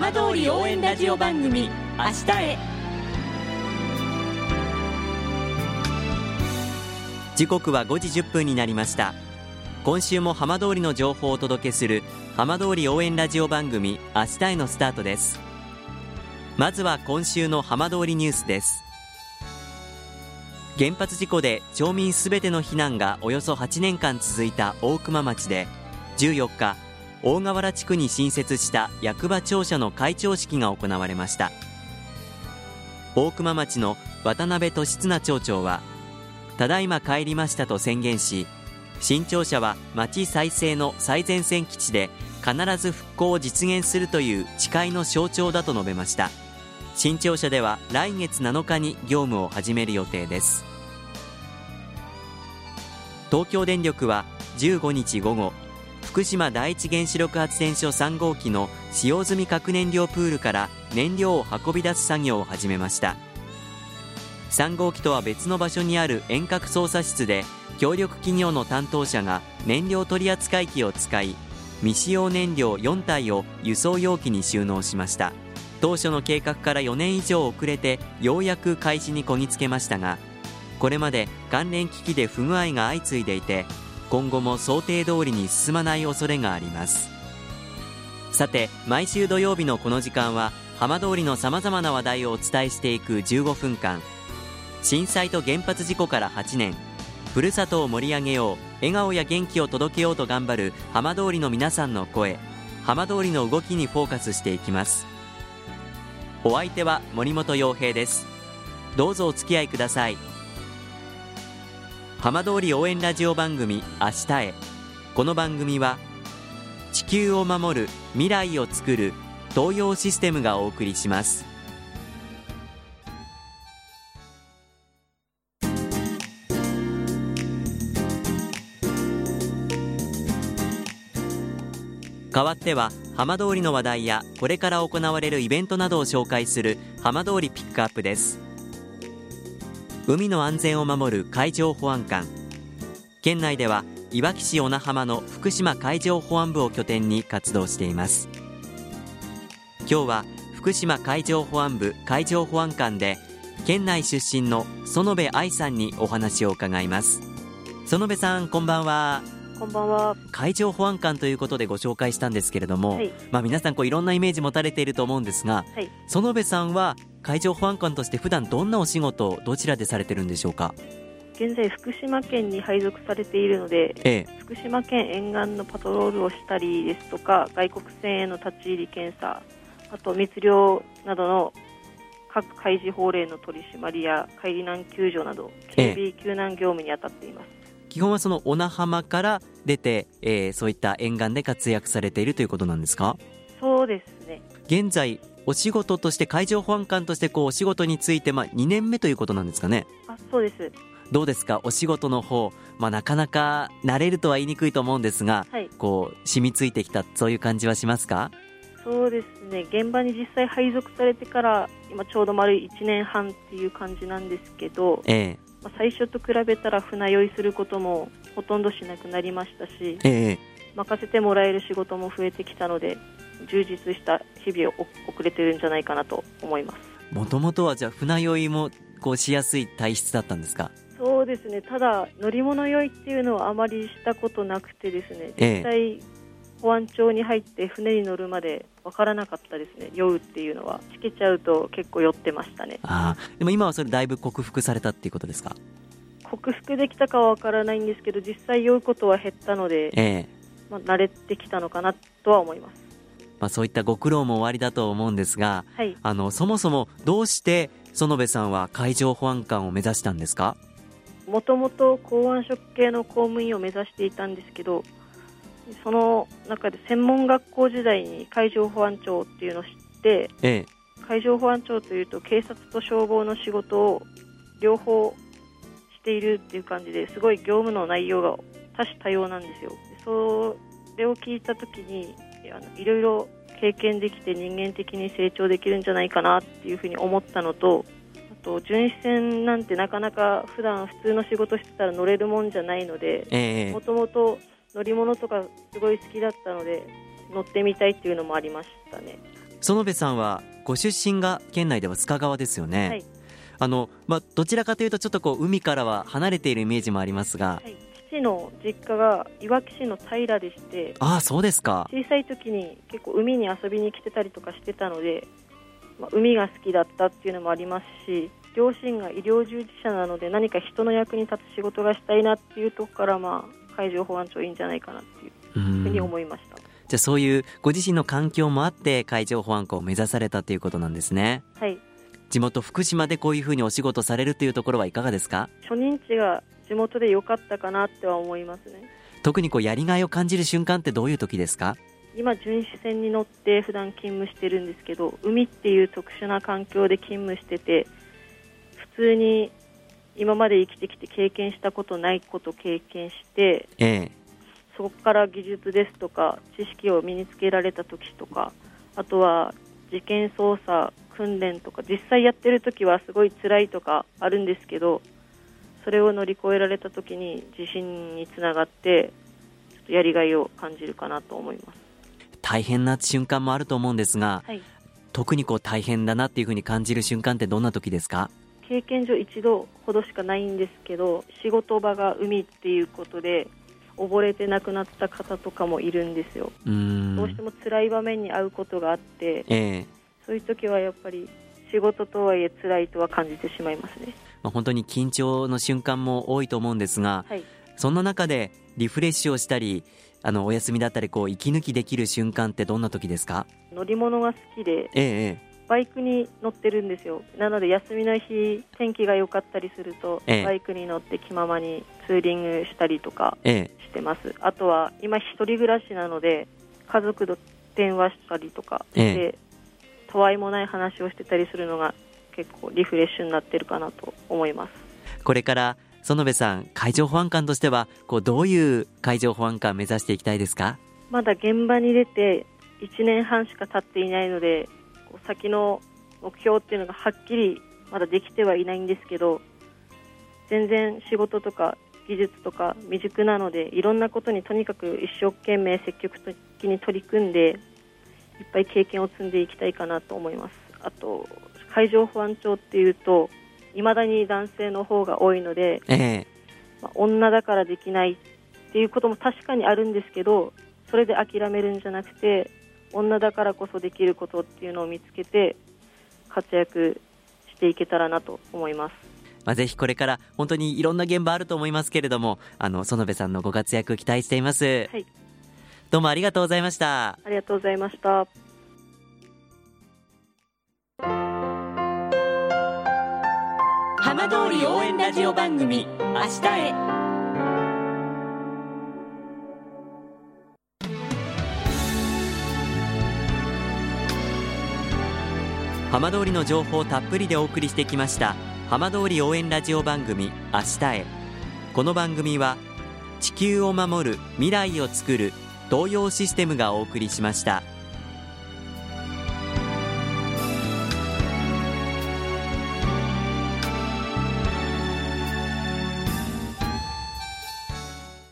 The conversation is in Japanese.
浜通り応援ラジオ番組明日へ。時刻は5時1分になりました。今週も浜通りの情報をお届けする浜通り応援ラジオ番組明日へのスタートです。まずは今週の浜通りニュースです。原発事故で町民すべての避難がおよそ8年間続いた大熊町で14日大河原地区に新設した役場庁舎の開庁式が行われました。大熊町の渡辺俊綱町長はただいま帰りましたと宣言し新庁舎は町再生の最前線基地で必ず復興を実現するという誓いの象徴だと述べました。新庁舎では来月7日に業務を始める予定です。東京電力は15日午後福島第一原子力発電所3号機の使用済み核燃料プールから燃料を運び出す作業を始めました。3号機とは別の場所にある遠隔操作室で協力企業の担当者が燃料取扱機を使い未使用燃料4体を輸送容器に収納しました。当初の計画から4年以上遅れてようやく開始にこぎつけましたがこれまで関連機器で不具合が相次いでいて今後も想定通りに進まない恐れがあります。さて毎週土曜日のこの時間は浜通りのさまざまな話題をお伝えしていく15分間。震災と原発事故から8年。ふるさとを盛り上げよう。笑顔や元気を届けようと頑張る浜通りの皆さんの声。浜通りの動きにフォーカスしていきます。お相手は森本洋平です。どうぞお付き合いください。浜通り応援ラジオ番組明日へ。この番組は地球を守る未来をつくる東洋システムがお送りします。代わっては浜通りの話題やこれから行われるイベントなどを紹介する浜通りピックアップです。海の安全を守る海上保安官。県内ではいわき市小名浜の福島海上保安部を拠点に活動しています。今日は福島海上保安部海上保安官で県内出身の園部愛さんにお話を伺います。園部さんこんばんは。こんばんは。海上保安官ということでご紹介したんですけれども、はい、まあ皆さんこういろんなイメージ持たれていると思うんですが、はい、園部さんは海上保安官として普段どんなお仕事をどちらでされてるんでしょうか？現在福島県に配属されているので、ええ、福島県沿岸のパトロールをしたりですとか外国船への立ち入り検査あと密漁などの各海事法令の取り締まりや海里難救助など警備救難業務に当たっています、基本はその小名浜から出て、えー、そういった沿岸で活躍されているということなんですか？そうですね。現在お仕事として海上保安官としてこうお仕事についてまあ2年目ということなんですかね。あそうです。どうですか？お仕事の方、まあ、なかなか慣れるとは言いにくいと思うんですが、はい、こう染みついてきたそういう感じはしますか？そうですね。現場に実際配属されてから今ちょうど丸1年半っていう感じなんですけど、ええ、まあ、最初と比べたら船酔いすることもほとんどしなくなりましたし、え。任せてもらえる仕事も増えてきたので充実した日々を送れてるんじゃないかなと思います。もともとはじゃあ船酔いもこうしやすい体質だったんですか？そうですね。ただ乗り物酔いっていうのはあまりしたことなくてですね。実際、保安庁に入って船に乗るまで分からなかったですね。酔うっていうのはしけちゃうと結構酔ってましたね。あでも今はそれだいぶ克服されたっていうことですか？克服できたかは分からないんですけど実際酔うことは減ったので、ええ。まあ、慣れてきたのかなとは思います、まあ、そういったご苦労も終わりだと思うんですが、はい、あのそもそもどうして園部さんは海上保安官を目指したんですか？もともと公安職系の公務員を目指していたんですけどその中で専門学校時代に海上保安庁っていうのを知って、ええ、海上保安庁というと警察と消防の仕事を両方しているっていう感じですごい業務の内容が多種多様なんですよ。それを聞いた時にあのいろいろ経験できて人間的に成長できるんじゃないかなっていうふうに思ったのとあと巡視船なんてなかなか普段普通の仕事してたら乗れるもんじゃないのでもともと乗り物とかすごい好きだったので乗ってみたいっていうのもありましたね。園部さんはご出身が県内では須賀川ですよね、はい、あのまあ、どちらかというとちょっとこう海からは離れているイメージもありますが、はい、父の実家がいわき市の平でしてああそうですか。小さい時に結構海に遊びに来てたりとかしてたので、まあ、海が好きだったっていうのもありますし両親が医療従事者なので何か人の役に立つ仕事がしたいなっていうところから、まあ、海上保安庁いいんじゃないかなっていうふうに思いました。じゃあそういうご自身の環境もあって海上保安官を目指されたということなんですね。はい。地元福島でこういうふうにお仕事されるというところはいかがですか？初任地が地元で良かったかなっては思いますね。特にこうやりがいを感じる瞬間ってどういう時ですか？今巡視船に乗って普段勤務してるんですけど海っていう特殊な環境で勤務してて普通に今まで生きてきて経験したことないこと経験して、ええ、そこから技術ですとか知識を身につけられた時とかあとは事件捜査訓練とか実際やってる時はすごい辛いとかあるんですけどそれを乗り越えられた時に自信につながってちょっとやりがいを感じるかなと思います。大変な瞬間もあると思うんですが、はい、特にこう大変だなっていうふうに感じる瞬間ってどんな時ですか？経験上一度ほどしかないんですけど仕事場が海っていうことで溺れて亡くなった方とかもいるんですよ。どうしても辛い場面に遭うことがあって、えー、そういう時はやっぱり仕事とはいえ辛いとは感じてしまいますね、まあ、本当に緊張の瞬間も多いと思うんですが、はい、そんな中でリフレッシュをしたりあのお休みだったりこう息抜きできる瞬間ってどんな時ですか？乗り物が好きで、ええ、バイクに乗ってるんですよ。なので休みの日天気が良かったりすると、ええ、バイクに乗って気ままにツーリングしたりとかしてます、え、あとは今一人暮らしなので家族と電話したりとかで、たわいもない話をしてたりするのが結構リフレッシュになってるかなと思います。これから園部さん海上保安官としてはこうどういう海上保安官目指していきたいですか？まだ現場に出て1年半しか経っていないので先の目標っていうのがはっきりまだできてはいないんですけど全然仕事とか技術とか未熟なのでいろんなことにとにかく一生懸命積極的に取り組んでいっぱい経験を積んでいきたいかなと思います。あと海上保安庁っていうといまだに男性の方が多いので、ええ、まあ、女だからできないっていうことも確かにあるんですけどそれで諦めるんじゃなくて女だからこそできることっていうのを見つけて活躍していけたらなと思います。まあ、ぜひこれから本当にいろんな現場あると思いますけれどもあの園部さんのご活躍期待しています、はい、どうもありがとうございました。ありがとうございました通り応援ラジオ番組明日へ浜通りの情報をたっぷりでお送りしてきました浜通り応援ラジオ番組明日へこの番組は地球を守る未来をつくる東洋システムがお送りしました。